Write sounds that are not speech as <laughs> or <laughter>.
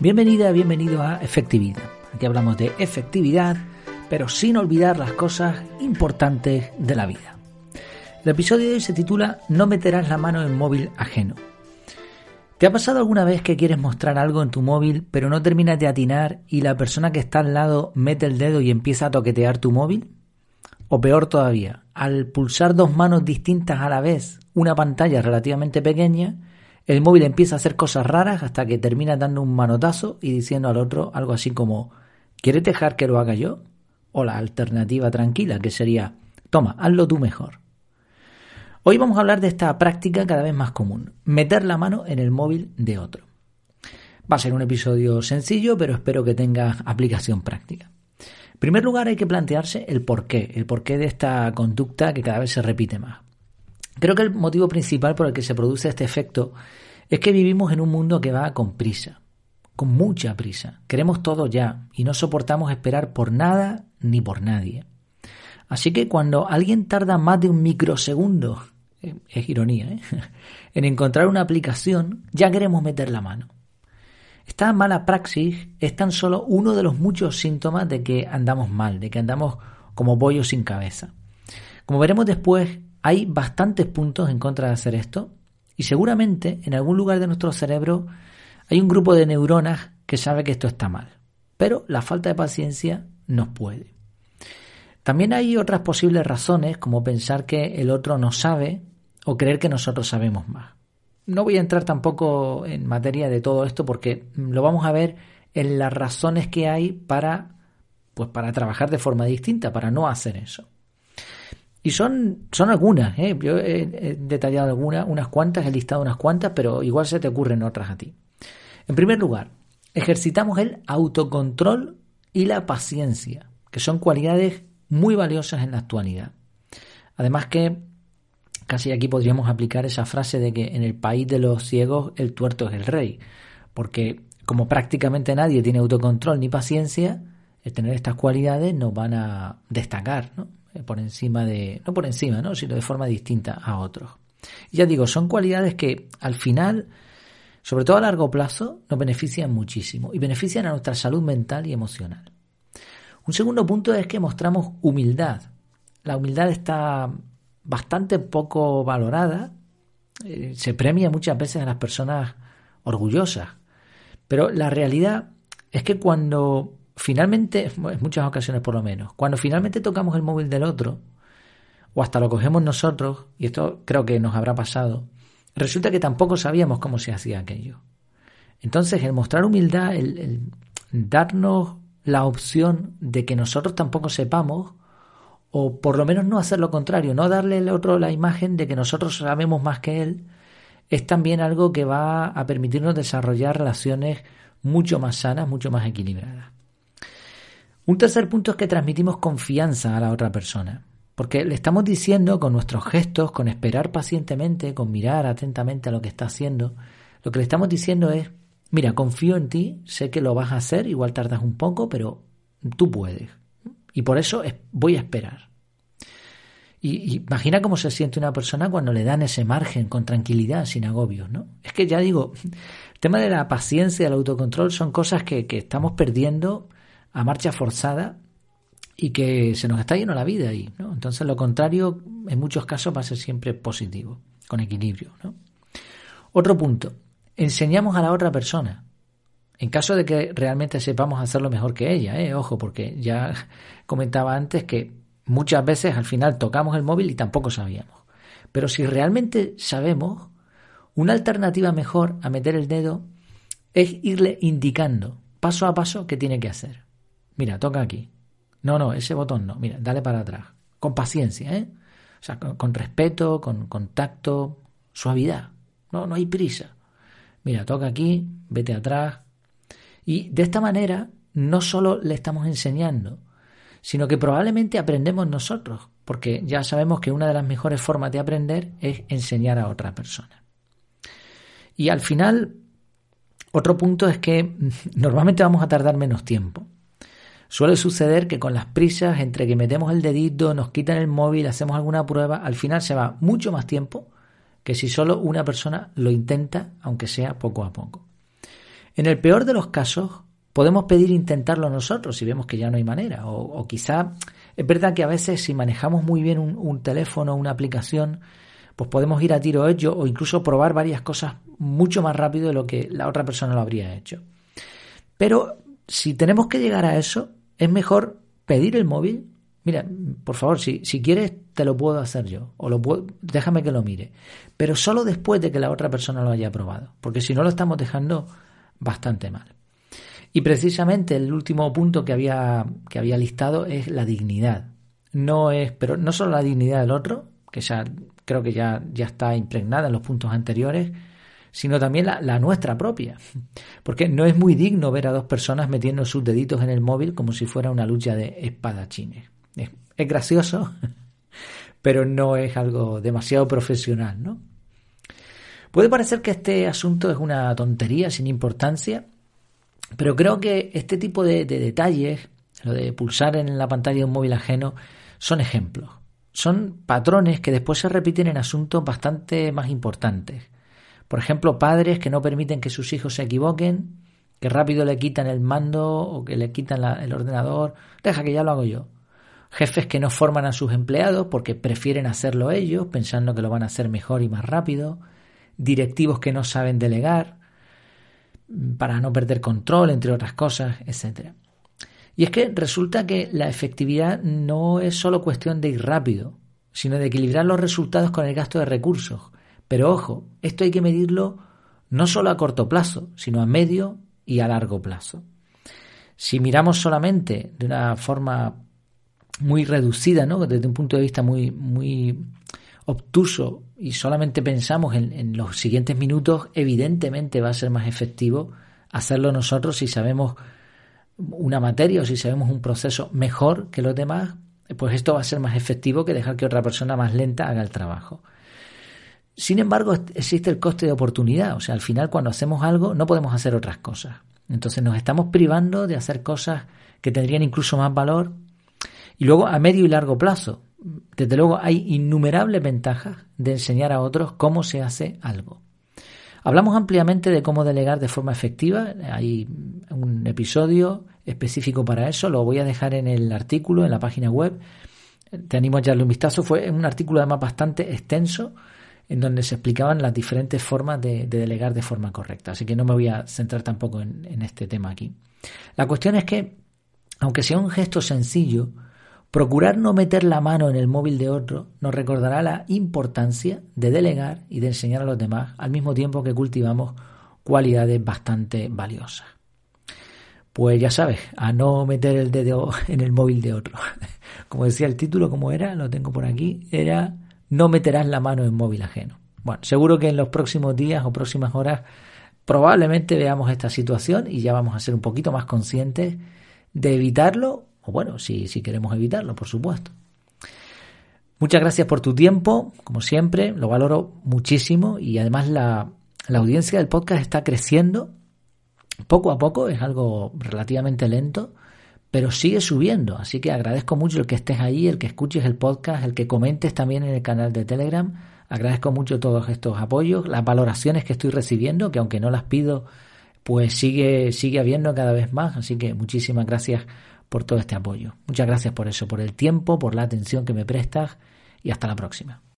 Bienvenida, bienvenido a Efectividad. Aquí hablamos de efectividad, pero sin olvidar las cosas importantes de la vida. El episodio de hoy se titula No meterás la mano en móvil ajeno. ¿Te ha pasado alguna vez que quieres mostrar algo en tu móvil pero no terminas de atinar y la persona que está al lado mete el dedo y empieza a toquetear tu móvil? O peor todavía, al pulsar dos manos distintas a la vez una pantalla relativamente pequeña, el móvil empieza a hacer cosas raras hasta que termina dando un manotazo y diciendo al otro algo así como ¿Quieres dejar que lo haga yo? O la alternativa tranquila, que sería Toma, hazlo tú mejor. Hoy vamos a hablar de esta práctica cada vez más común, meter la mano en el móvil de otro. Va a ser un episodio sencillo, pero espero que tenga aplicación práctica. En primer lugar hay que plantearse el porqué, el porqué de esta conducta que cada vez se repite más. Creo que el motivo principal por el que se produce este efecto es que vivimos en un mundo que va con prisa, con mucha prisa. Queremos todo ya y no soportamos esperar por nada ni por nadie. Así que cuando alguien tarda más de un microsegundo, <laughs> es ironía, ¿eh? <laughs> en encontrar una aplicación, ya queremos meter la mano. Esta mala praxis es tan solo uno de los muchos síntomas de que andamos mal, de que andamos como pollo sin cabeza. Como veremos después, hay bastantes puntos en contra de hacer esto y seguramente en algún lugar de nuestro cerebro hay un grupo de neuronas que sabe que esto está mal, pero la falta de paciencia nos puede. También hay otras posibles razones, como pensar que el otro no sabe o creer que nosotros sabemos más. No voy a entrar tampoco en materia de todo esto porque lo vamos a ver en las razones que hay para pues para trabajar de forma distinta, para no hacer eso. Y son, son algunas, ¿eh? yo he, detallado algunas, unas cuantas, he listado unas cuantas, pero igual se te ocurren otras a ti. En primer lugar, ejercitamos el autocontrol y la paciencia, que son cualidades muy valiosas en la actualidad. Además que casi aquí podríamos aplicar esa frase de que en el país de los ciegos el tuerto es el rey, porque como prácticamente nadie tiene autocontrol ni paciencia, el tener estas cualidades nos van a destacar, ¿no? Eh, por encima de, no por encima, ¿no? sino de forma distinta a otros. Ya digo, son cualidades que al final, sobre todo a largo plazo, nos benefician muchísimo y benefician a nuestra salud mental y emocional. Un segundo punto es que mostramos humildad. La humildad está bastante poco valorada. Eh, se premia muchas veces a las personas orgullosas. Pero la realidad es que cuando finalmente, <laughs> en muchas ocasiones por lo menos, cuando finalmente tocamos el móvil del otro, o hasta lo cogemos nosotros, y esto creo que nos habrá pasado, resulta que tampoco sabíamos cómo se hacía aquello. Entonces, el mostrar humildad, el, el darnos la opción de que nosotros tampoco sepamos, o por lo menos no hacer lo contrario, no darle al otro la imagen de que nosotros sabemos más que él, es también algo que va a permitirnos desarrollar relaciones mucho más sanas, mucho más equilibradas. Un tercer punto es que transmitimos confianza a la otra persona, porque le estamos diciendo con nuestros gestos, con esperar pacientemente, con mirar atentamente a lo que está haciendo, lo que le estamos diciendo es, mira, confío en ti, sé que lo vas a hacer, igual tardas un poco, pero tú puedes. Y por eso voy a esperar. Y, imagina cómo se siente una persona cuando le dan ese margen con tranquilidad, sin agobios, ¿no? Es que ya digo, <laughs> el tema de la paciencia y el autocontrol son cosas que, estamos perdiendo a marcha forzada y que se nos está yendo la vida ahí, ¿no? Entonces lo contrario en muchos casos va a ser siempre positivo, con equilibrio, ¿no? Otro punto, enseñamos a la otra persona. En caso de que realmente sepamos hacerlo mejor que ella, ¿eh? ojo, porque ya <laughs> comentaba antes que muchas veces al final tocamos el móvil y tampoco sabíamos. Pero si realmente sabemos, una alternativa mejor a meter el dedo es irle indicando paso a paso qué tiene que hacer. Mira, toca aquí. No, no, ese botón no. Mira, dale para atrás. Con paciencia, ¿eh? O sea, con, respeto, con contacto, suavidad. No, no hay prisa mira, toca aquí, vete atrás. Y de esta manera no solo le estamos enseñando, sino que probablemente aprendemos nosotros, porque ya sabemos que una de las mejores formas de aprender es enseñar a otra persona. Y al final, otro punto es que <laughs> normalmente vamos a tardar menos tiempo. Suele suceder que con las prisas, entre que metemos el dedito, nos quitan el móvil, hacemos alguna prueba, al final se va mucho más tiempo que si solo una persona lo intenta, aunque sea poco a poco. En el peor de los casos, podemos pedir intentarlo nosotros si vemos que ya no hay manera. O, quizá es verdad que a veces si manejamos muy bien un, un teléfono, una aplicación, pues podemos ir a tiro hecho o incluso probar varias cosas mucho más rápido de lo que la otra persona lo habría hecho. Pero si tenemos que llegar a eso, es mejor pedir el móvil. Mira, por favor, si, si quieres, te lo puedo hacer yo. O lo puedo, déjame que lo mire. Pero solo después de que la otra persona lo haya probado. Porque si no, lo estamos dejando bastante mal. Y precisamente el último punto que había, que había listado es la dignidad. No es, pero no solo la dignidad del otro, que ya creo que ya, ya está impregnada en los puntos anteriores, sino también la, nuestra propia. Porque no es muy digno ver a dos personas metiendo sus deditos en el móvil como si fuera una lucha de espadachines. Es, es gracioso, <laughs> pero no es algo demasiado profesional, ¿no? Puede parecer que este asunto es una tontería sin importancia, pero creo que este tipo de, de detalles, lo de pulsar en la pantalla de un móvil ajeno, son ejemplos son patrones que después se repiten en asuntos bastante más importantes. Por ejemplo, padres que no permiten que sus hijos se equivoquen, que rápido le quitan el mando o que le quitan el ordenador, deja que ya lo hago yo. Jefes que no forman a sus empleados porque prefieren hacerlo ellos, pensando que lo van a hacer mejor y más rápido. Directivos que no saben delegar para no perder control, entre otras cosas, etc. Y es que resulta que la efectividad no es solo cuestión de ir rápido, sino de equilibrar los resultados con el gasto de recursos. Pero ojo, esto hay que medirlo no solo a corto plazo, sino a medio y a largo plazo. Si miramos solamente de una forma muy reducida, ¿no? desde un punto de vista muy, muy obtuso y solamente pensamos en, en los siguientes minutos, evidentemente va a ser más efectivo hacerlo nosotros si sabemos una materia o si sabemos un proceso mejor que los demás, pues esto va a ser más efectivo que dejar que otra persona más lenta haga el trabajo. Sin embargo, existe el coste de oportunidad, o sea, al final cuando hacemos algo no podemos hacer otras cosas. Entonces nos estamos privando de hacer cosas que tendrían incluso más valor. Y luego a medio y largo plazo, desde luego hay innumerables ventajas de enseñar a otros cómo se hace algo. Hablamos ampliamente de cómo delegar de forma efectiva. Hay un episodio específico para eso. Lo voy a dejar en el artículo, en la página web. Te animo a echarle un vistazo. Fue un artículo además bastante extenso en donde se explicaban las diferentes formas de, delegar de forma correcta. Así que no me voy a centrar tampoco en este tema aquí. La cuestión es que, aunque sea un gesto sencillo, Procurar no meter la mano en el móvil de otro nos recordará la importancia de delegar y de enseñar a los demás al mismo tiempo que cultivamos cualidades bastante valiosas. Pues ya sabes, a no meter el dedo en el móvil de otro. <laughs> Como decía el título, como era, lo tengo por aquí, era no meterás la mano en móvil ajeno. Bueno, seguro que en los próximos días o próximas horas probablemente veamos esta situación y ya vamos a ser un poquito más conscientes de evitarlo o bueno, si, si queremos evitarlo, por supuesto. Muchas gracias por tu tiempo, como siempre, lo valoro muchísimo y además la, la audiencia del podcast está creciendo poco a poco, es algo relativamente lento, pero sigue subiendo. Así que agradezco mucho el que estés ahí, el que escuches el podcast, el que comentes también en el canal de Telegram. Agradezco mucho todos estos apoyos, las valoraciones que estoy recibiendo, que aunque no las pido, pues sigue, sigue habiendo cada vez más. Así que muchísimas gracias por todo este apoyo. Muchas gracias por eso, por el tiempo, por la atención que me prestas y hasta la próxima.